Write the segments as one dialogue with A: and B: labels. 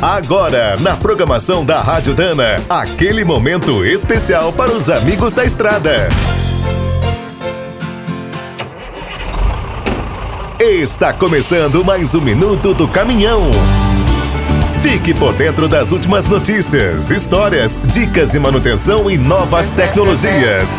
A: Agora, na programação da Rádio Dana, aquele momento especial para os amigos da estrada. Está começando mais um minuto do caminhão. Fique por dentro das últimas notícias, histórias, dicas de manutenção e novas tecnologias.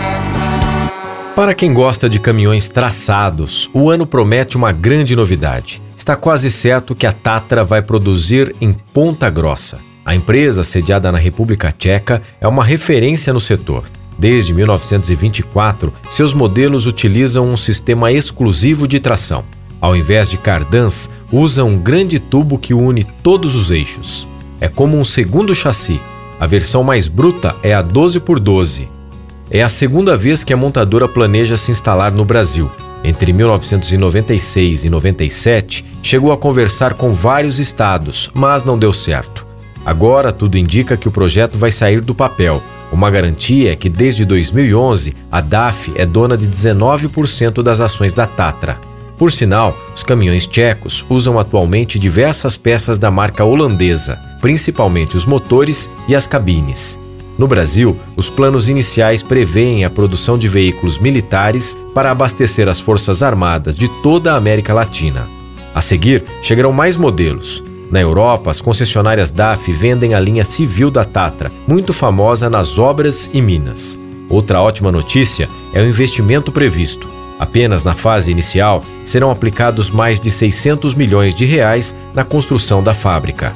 B: Para quem gosta de caminhões traçados, o ano promete uma grande novidade. Está quase certo que a Tatra vai produzir em Ponta Grossa. A empresa, sediada na República Tcheca, é uma referência no setor. Desde 1924, seus modelos utilizam um sistema exclusivo de tração. Ao invés de cardãs, usa um grande tubo que une todos os eixos. É como um segundo chassi. A versão mais bruta é a 12x12. É a segunda vez que a montadora planeja se instalar no Brasil. Entre 1996 e 97, chegou a conversar com vários estados, mas não deu certo. Agora tudo indica que o projeto vai sair do papel. Uma garantia é que desde 2011 a DAF é dona de 19% das ações da Tatra. Por sinal, os caminhões tchecos usam atualmente diversas peças da marca holandesa, principalmente os motores e as cabines. No Brasil, os planos iniciais prevêem a produção de veículos militares para abastecer as Forças Armadas de toda a América Latina. A seguir, chegarão mais modelos. Na Europa, as concessionárias DAF vendem a linha civil da Tatra, muito famosa nas obras e minas. Outra ótima notícia é o investimento previsto. Apenas na fase inicial serão aplicados mais de 600 milhões de reais na construção da fábrica.